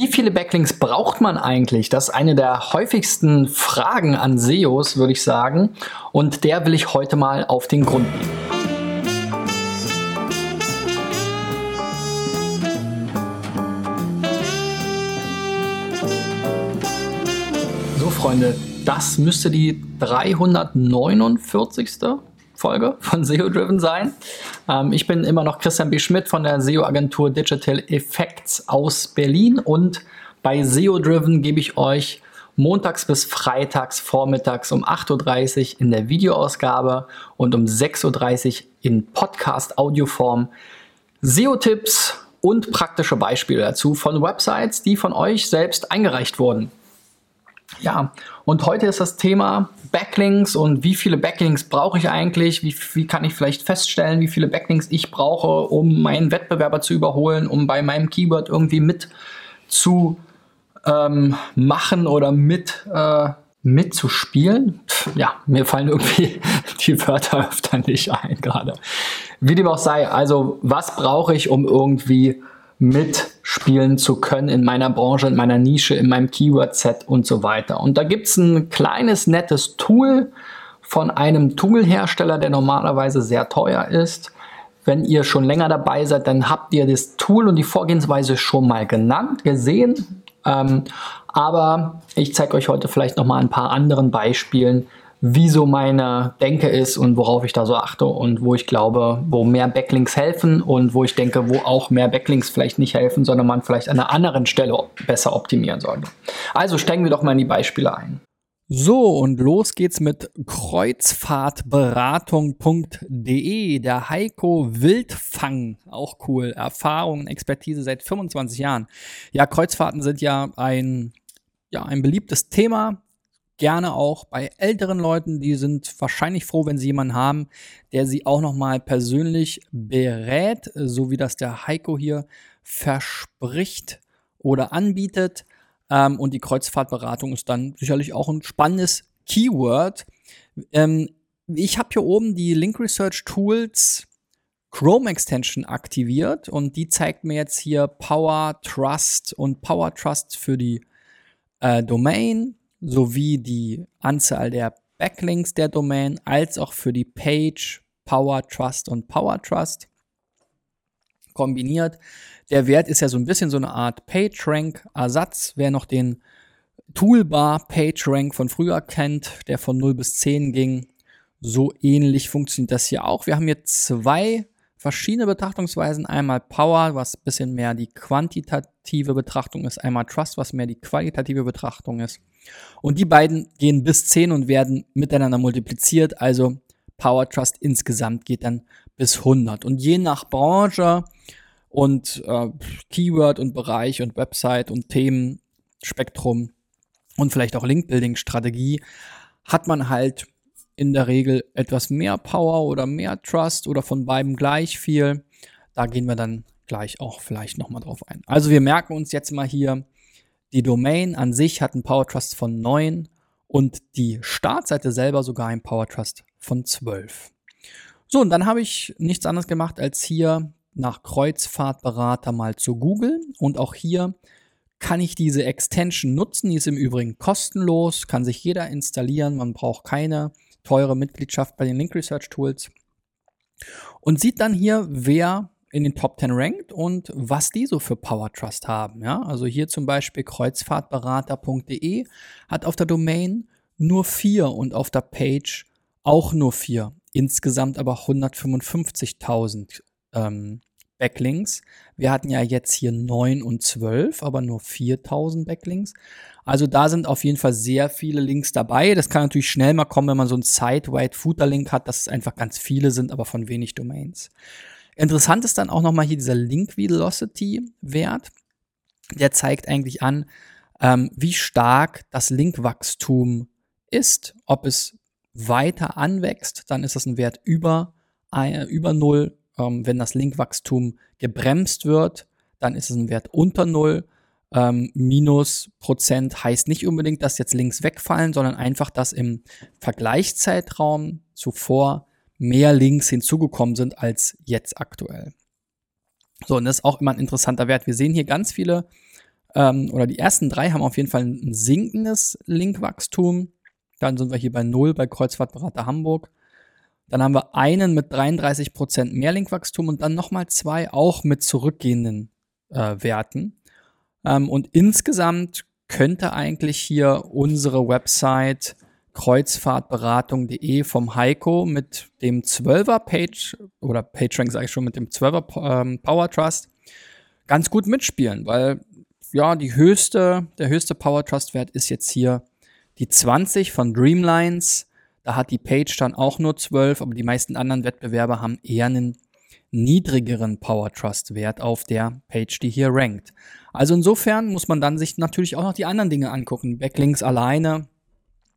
Wie viele Backlinks braucht man eigentlich? Das ist eine der häufigsten Fragen an SEOs, würde ich sagen. Und der will ich heute mal auf den Grund gehen. So, Freunde, das müsste die 349. Folge von SEO Driven sein. Ähm, ich bin immer noch Christian B. Schmidt von der SEO-Agentur Digital Effects aus Berlin und bei SEO Driven gebe ich euch montags bis freitags vormittags um 8.30 Uhr in der Videoausgabe und um 6.30 Uhr in Podcast-Audioform SEO-Tipps und praktische Beispiele dazu von Websites, die von euch selbst eingereicht wurden. Ja, und heute ist das Thema Backlinks und wie viele Backlinks brauche ich eigentlich? Wie, wie kann ich vielleicht feststellen, wie viele Backlinks ich brauche, um meinen Wettbewerber zu überholen, um bei meinem Keyword irgendwie mit zu ähm, machen oder mit äh, mitzuspielen. Ja, mir fallen irgendwie die Wörter öfter nicht ein gerade. Wie dem auch sei, also was brauche ich, um irgendwie mitspielen zu können in meiner Branche, in meiner Nische, in meinem Keyword-Set und so weiter. Und da gibt es ein kleines, nettes Tool von einem Toolhersteller, der normalerweise sehr teuer ist. Wenn ihr schon länger dabei seid, dann habt ihr das Tool und die Vorgehensweise schon mal genannt, gesehen. Ähm, aber ich zeige euch heute vielleicht noch mal ein paar anderen Beispielen, wie so meine Denke ist und worauf ich da so achte und wo ich glaube, wo mehr Backlinks helfen und wo ich denke, wo auch mehr Backlinks vielleicht nicht helfen, sondern man vielleicht an einer anderen Stelle besser optimieren sollte. Also steigen wir doch mal in die Beispiele ein. So, und los geht's mit kreuzfahrtberatung.de. Der Heiko Wildfang, auch cool. Erfahrung, Expertise seit 25 Jahren. Ja, Kreuzfahrten sind ja ein, ja, ein beliebtes Thema gerne auch bei älteren Leuten, die sind wahrscheinlich froh, wenn sie jemanden haben, der sie auch nochmal persönlich berät, so wie das der Heiko hier verspricht oder anbietet. Ähm, und die Kreuzfahrtberatung ist dann sicherlich auch ein spannendes Keyword. Ähm, ich habe hier oben die Link Research Tools Chrome Extension aktiviert und die zeigt mir jetzt hier Power Trust und Power Trust für die äh, Domain sowie die Anzahl der Backlinks der Domain als auch für die Page, Power Trust und Power Trust kombiniert. Der Wert ist ja so ein bisschen so eine Art PageRank-Ersatz. Wer noch den Toolbar PageRank von früher kennt, der von 0 bis 10 ging, so ähnlich funktioniert das hier auch. Wir haben hier zwei verschiedene Betrachtungsweisen. Einmal Power, was ein bisschen mehr die quantitative Betrachtung ist, einmal Trust, was mehr die qualitative Betrachtung ist. Und die beiden gehen bis 10 und werden miteinander multipliziert. Also Power Trust insgesamt geht dann bis 100. Und je nach Branche und äh, Keyword und Bereich und Website und Themenspektrum und vielleicht auch Link-Building-Strategie hat man halt in der Regel etwas mehr Power oder mehr Trust oder von beiden gleich viel. Da gehen wir dann gleich auch vielleicht nochmal drauf ein. Also wir merken uns jetzt mal hier, die Domain an sich hat einen Power Trust von 9 und die Startseite selber sogar einen Power Trust von 12. So, und dann habe ich nichts anderes gemacht, als hier nach Kreuzfahrtberater mal zu googeln. Und auch hier kann ich diese Extension nutzen. Die ist im Übrigen kostenlos, kann sich jeder installieren. Man braucht keine teure Mitgliedschaft bei den Link Research Tools. Und sieht dann hier, wer in den Top 10 rankt und was die so für Power Trust haben. Ja? Also hier zum Beispiel kreuzfahrtberater.de hat auf der Domain nur vier und auf der Page auch nur vier. Insgesamt aber 155.000 ähm, Backlinks. Wir hatten ja jetzt hier 9 und 12, aber nur 4000 Backlinks. Also da sind auf jeden Fall sehr viele Links dabei. Das kann natürlich schnell mal kommen, wenn man so einen Site-Wide-Footer-Link hat, dass es einfach ganz viele sind, aber von wenig Domains. Interessant ist dann auch nochmal hier dieser Link Velocity Wert. Der zeigt eigentlich an, ähm, wie stark das Linkwachstum ist. Ob es weiter anwächst, dann ist das ein Wert über, äh, über 0. Ähm, wenn das Linkwachstum gebremst wird, dann ist es ein Wert unter 0. Ähm, minus Prozent heißt nicht unbedingt, dass jetzt Links wegfallen, sondern einfach, dass im Vergleichszeitraum zuvor mehr Links hinzugekommen sind als jetzt aktuell. So, und das ist auch immer ein interessanter Wert. Wir sehen hier ganz viele ähm, oder die ersten drei haben auf jeden Fall ein sinkendes Linkwachstum. Dann sind wir hier bei null bei Kreuzfahrtberater Hamburg. Dann haben wir einen mit 33% mehr Linkwachstum und dann nochmal zwei auch mit zurückgehenden äh, Werten. Ähm, und insgesamt könnte eigentlich hier unsere Website kreuzfahrtberatung.de vom Heiko mit dem 12er Page oder PageRank sage ich schon mit dem 12er ähm, Power Trust ganz gut mitspielen, weil ja, die höchste, der höchste Power Trust Wert ist jetzt hier die 20 von Dreamlines. Da hat die Page dann auch nur 12, aber die meisten anderen Wettbewerber haben eher einen niedrigeren Power Trust Wert auf der Page, die hier rankt. Also insofern muss man dann sich natürlich auch noch die anderen Dinge angucken. Backlinks alleine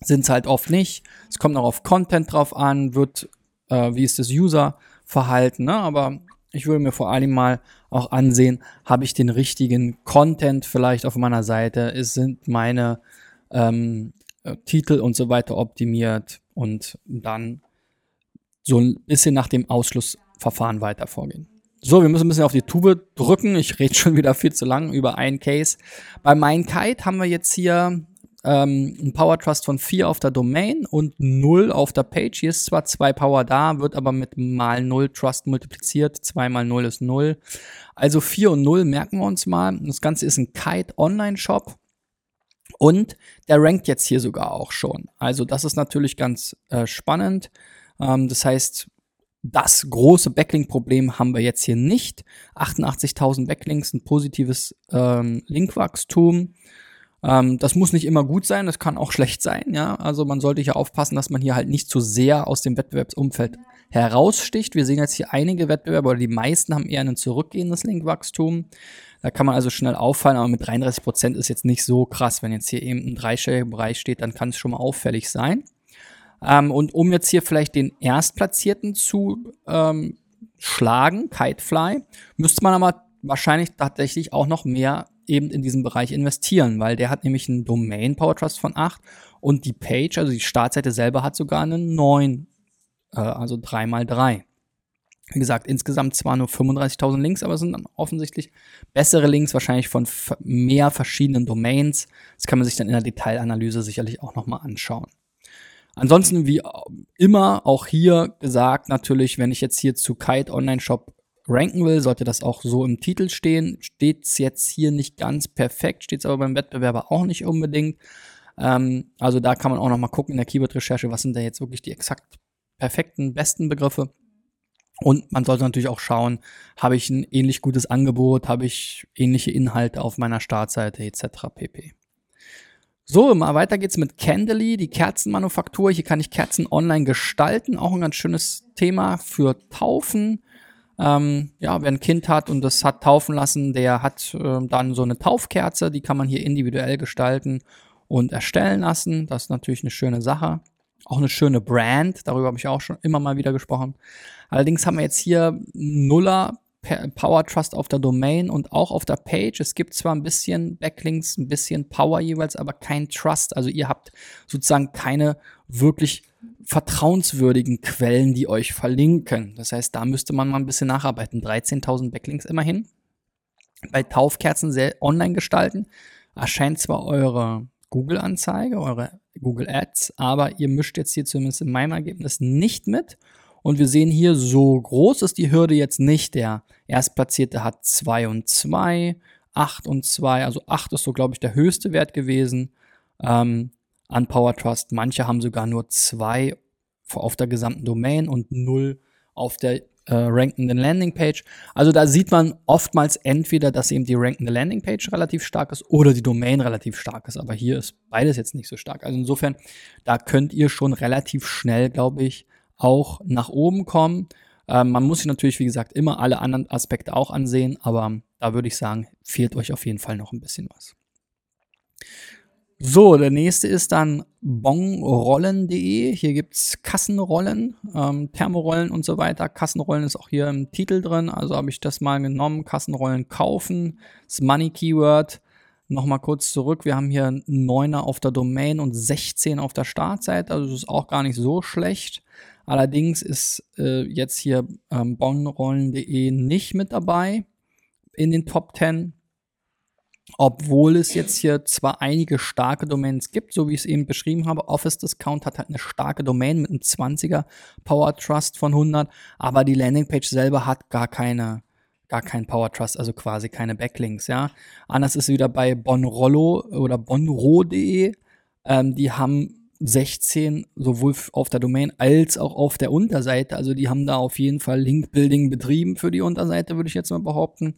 sind es halt oft nicht. Es kommt noch auf Content drauf an, wird, äh, wie ist das User-Verhalten, ne? aber ich würde mir vor allem mal auch ansehen, habe ich den richtigen Content vielleicht auf meiner Seite, sind meine ähm, äh, Titel und so weiter optimiert und dann so ein bisschen nach dem Ausschlussverfahren weiter vorgehen. So, wir müssen ein bisschen auf die Tube drücken. Ich rede schon wieder viel zu lang über einen Case. Bei MindKite haben wir jetzt hier ähm, ein Power Trust von 4 auf der Domain und 0 auf der Page. Hier ist zwar 2 Power da, wird aber mit mal 0 Trust multipliziert. 2 mal 0 ist 0. Also 4 und 0 merken wir uns mal. Das Ganze ist ein Kite Online Shop. Und der rankt jetzt hier sogar auch schon. Also das ist natürlich ganz äh, spannend. Ähm, das heißt, das große Backlink-Problem haben wir jetzt hier nicht. 88.000 Backlinks, ein positives ähm, Linkwachstum. Ähm, das muss nicht immer gut sein, das kann auch schlecht sein, ja. Also man sollte hier aufpassen, dass man hier halt nicht zu sehr aus dem Wettbewerbsumfeld heraussticht. Wir sehen jetzt hier einige Wettbewerber oder die meisten haben eher ein zurückgehendes Linkwachstum. Da kann man also schnell auffallen, aber mit 33 Prozent ist jetzt nicht so krass. Wenn jetzt hier eben ein dreistelliger Bereich steht, dann kann es schon mal auffällig sein. Ähm, und um jetzt hier vielleicht den Erstplatzierten zu ähm, schlagen, Kitefly, müsste man aber wahrscheinlich tatsächlich auch noch mehr eben in diesem Bereich investieren, weil der hat nämlich einen Domain Power Trust von 8 und die Page, also die Startseite selber hat sogar einen 9, äh, also 3 mal 3. Wie gesagt, insgesamt zwar nur 35.000 Links, aber es sind dann offensichtlich bessere Links, wahrscheinlich von mehr verschiedenen Domains. Das kann man sich dann in der Detailanalyse sicherlich auch nochmal anschauen. Ansonsten, wie immer, auch hier gesagt, natürlich, wenn ich jetzt hier zu Kite Online Shop ranken will, sollte das auch so im Titel stehen. Steht es jetzt hier nicht ganz perfekt, steht es aber beim Wettbewerber auch nicht unbedingt. Ähm, also da kann man auch noch mal gucken in der Keyword-Recherche, was sind da jetzt wirklich die exakt perfekten, besten Begriffe. Und man sollte natürlich auch schauen, habe ich ein ähnlich gutes Angebot, habe ich ähnliche Inhalte auf meiner Startseite etc. pp. So, mal weiter geht's mit Candely, die Kerzenmanufaktur. Hier kann ich Kerzen online gestalten, auch ein ganz schönes Thema für Taufen. Ähm, ja, wer ein Kind hat und das hat taufen lassen, der hat äh, dann so eine Taufkerze, die kann man hier individuell gestalten und erstellen lassen. Das ist natürlich eine schöne Sache. Auch eine schöne Brand, darüber habe ich auch schon immer mal wieder gesprochen. Allerdings haben wir jetzt hier Nuller Power Trust auf der Domain und auch auf der Page. Es gibt zwar ein bisschen Backlinks, ein bisschen Power jeweils, aber kein Trust. Also ihr habt sozusagen keine wirklich vertrauenswürdigen Quellen, die euch verlinken. Das heißt, da müsste man mal ein bisschen nacharbeiten. 13.000 Backlinks immerhin. Bei Taufkerzen sehr online gestalten erscheint zwar eure Google-Anzeige, eure Google Ads, aber ihr mischt jetzt hier zumindest in meinem Ergebnis nicht mit. Und wir sehen hier, so groß ist die Hürde jetzt nicht. Der Erstplatzierte hat 2 und 2, 8 und 2, also 8 ist so, glaube ich, der höchste Wert gewesen. Ähm, an Power Trust. Manche haben sogar nur zwei auf der gesamten Domain und null auf der äh, rankenden Landingpage. Also da sieht man oftmals entweder, dass eben die rankende Landingpage relativ stark ist oder die Domain relativ stark ist. Aber hier ist beides jetzt nicht so stark. Also insofern, da könnt ihr schon relativ schnell, glaube ich, auch nach oben kommen. Ähm, man muss sich natürlich, wie gesagt, immer alle anderen Aspekte auch ansehen, aber da würde ich sagen, fehlt euch auf jeden Fall noch ein bisschen was. So, der nächste ist dann bonrollen.de. Hier gibt es Kassenrollen, ähm, Thermorollen und so weiter. Kassenrollen ist auch hier im Titel drin, also habe ich das mal genommen. Kassenrollen kaufen, das Money Keyword. Nochmal kurz zurück, wir haben hier 9er auf der Domain und 16 auf der Startseite, also das ist auch gar nicht so schlecht. Allerdings ist äh, jetzt hier ähm, bonrollen.de nicht mit dabei in den Top 10. obwohl es jetzt hier zwar einige starke Domains gibt, so wie ich es eben beschrieben habe. Office Discount hat halt eine starke Domain mit einem 20er Power Trust von 100, aber die Landingpage selber hat gar keine gar kein Power Trust, also quasi keine Backlinks, ja. Anders ist es wieder bei Bonrollo oder bonro.de. Ähm, die haben 16 sowohl auf der Domain als auch auf der Unterseite. Also die haben da auf jeden Fall Link-Building betrieben für die Unterseite, würde ich jetzt mal behaupten.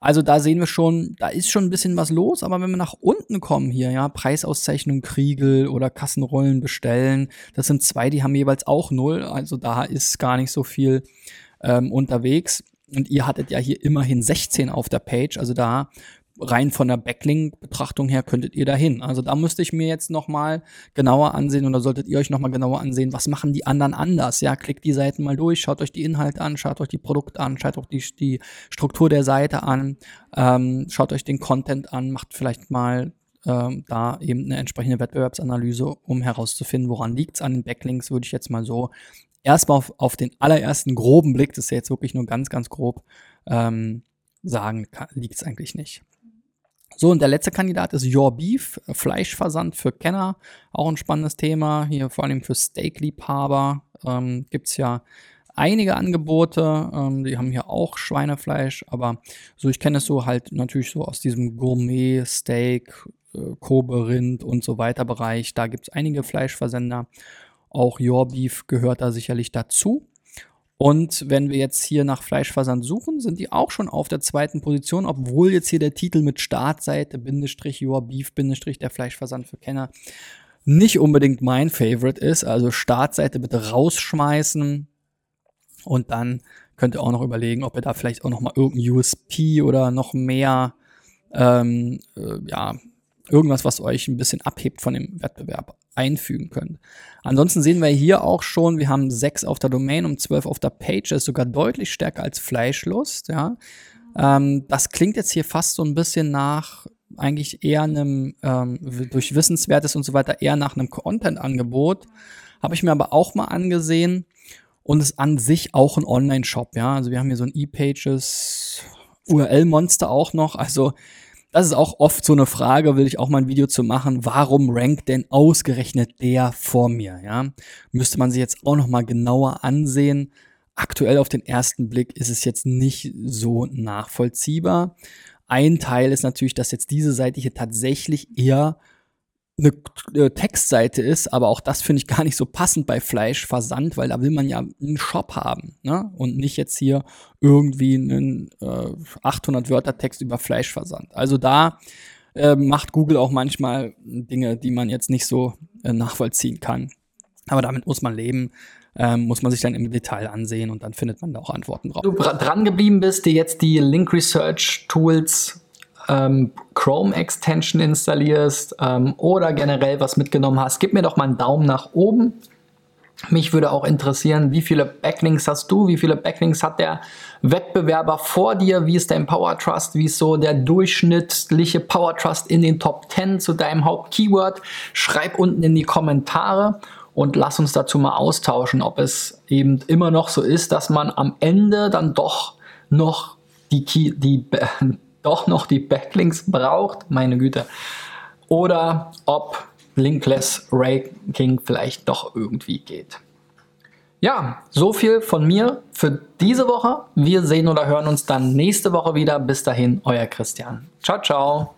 Also da sehen wir schon, da ist schon ein bisschen was los, aber wenn wir nach unten kommen hier, ja, Preisauszeichnung Kriegel oder Kassenrollen bestellen, das sind zwei, die haben jeweils auch null, also da ist gar nicht so viel ähm, unterwegs. Und ihr hattet ja hier immerhin 16 auf der Page, also da rein von der Backlink-Betrachtung her könntet ihr dahin. Also da müsste ich mir jetzt noch mal genauer ansehen oder solltet ihr euch noch mal genauer ansehen, was machen die anderen anders? Ja, klickt die Seiten mal durch, schaut euch die Inhalte an, schaut euch die Produkte an, schaut euch die, die Struktur der Seite an, ähm, schaut euch den Content an, macht vielleicht mal ähm, da eben eine entsprechende Wettbewerbsanalyse, um herauszufinden, woran liegt's an den Backlinks, würde ich jetzt mal so erstmal auf, auf den allerersten groben Blick, das ist ja jetzt wirklich nur ganz, ganz grob, ähm, sagen, liegt es eigentlich nicht. So, und der letzte Kandidat ist Your Beef, Fleischversand für Kenner. Auch ein spannendes Thema. Hier vor allem für Steakliebhaber ähm, gibt es ja einige Angebote. Ähm, die haben hier auch Schweinefleisch, aber so, ich kenne es so halt natürlich so aus diesem Gourmet, Steak, äh, Kobe, Rind und so weiter Bereich. Da gibt es einige Fleischversender. Auch Your Beef gehört da sicherlich dazu. Und wenn wir jetzt hier nach Fleischversand suchen, sind die auch schon auf der zweiten Position, obwohl jetzt hier der Titel mit Startseite, Bindestrich, Your Beef, Bindestrich, der Fleischversand für Kenner nicht unbedingt mein Favorite ist. Also Startseite bitte rausschmeißen und dann könnt ihr auch noch überlegen, ob ihr da vielleicht auch noch mal irgendein USP oder noch mehr, ähm, äh, ja, irgendwas, was euch ein bisschen abhebt von dem Wettbewerb einfügen könnt. Ansonsten sehen wir hier auch schon, wir haben sechs auf der Domain und zwölf auf der Page, das ist sogar deutlich stärker als Fleischlust, ja. Ähm, das klingt jetzt hier fast so ein bisschen nach eigentlich eher einem, ähm, durch Wissenswertes und so weiter, eher nach einem Content-Angebot. Habe ich mir aber auch mal angesehen und ist an sich auch ein Online-Shop, ja. Also wir haben hier so ein E-Pages URL-Monster auch noch, also das ist auch oft so eine Frage, will ich auch mal ein Video zu machen. Warum rankt denn ausgerechnet der vor mir? Ja, müsste man sich jetzt auch noch mal genauer ansehen. Aktuell auf den ersten Blick ist es jetzt nicht so nachvollziehbar. Ein Teil ist natürlich, dass jetzt diese Seite hier tatsächlich eher eine äh, Textseite ist, aber auch das finde ich gar nicht so passend bei Fleischversand, weil da will man ja einen Shop haben ne? und nicht jetzt hier irgendwie einen äh, 800 Wörter Text über Fleischversand. Also da äh, macht Google auch manchmal Dinge, die man jetzt nicht so äh, nachvollziehen kann. Aber damit muss man leben. Ähm, muss man sich dann im Detail ansehen und dann findet man da auch Antworten drauf. Du dran geblieben bist, dir jetzt die Link Research Tools ähm, Chrome Extension installierst ähm, oder generell was mitgenommen hast, gib mir doch mal einen Daumen nach oben. Mich würde auch interessieren, wie viele Backlinks hast du, wie viele Backlinks hat der Wettbewerber vor dir, wie ist dein Power Trust, wie ist so der durchschnittliche Power Trust in den Top 10 zu deinem Hauptkeyword. Schreib unten in die Kommentare und lass uns dazu mal austauschen, ob es eben immer noch so ist, dass man am Ende dann doch noch die, Key, die doch noch die Backlinks braucht, meine Güte. Oder ob Linkless Ranking vielleicht doch irgendwie geht. Ja, so viel von mir für diese Woche. Wir sehen oder hören uns dann nächste Woche wieder. Bis dahin, euer Christian. Ciao, ciao.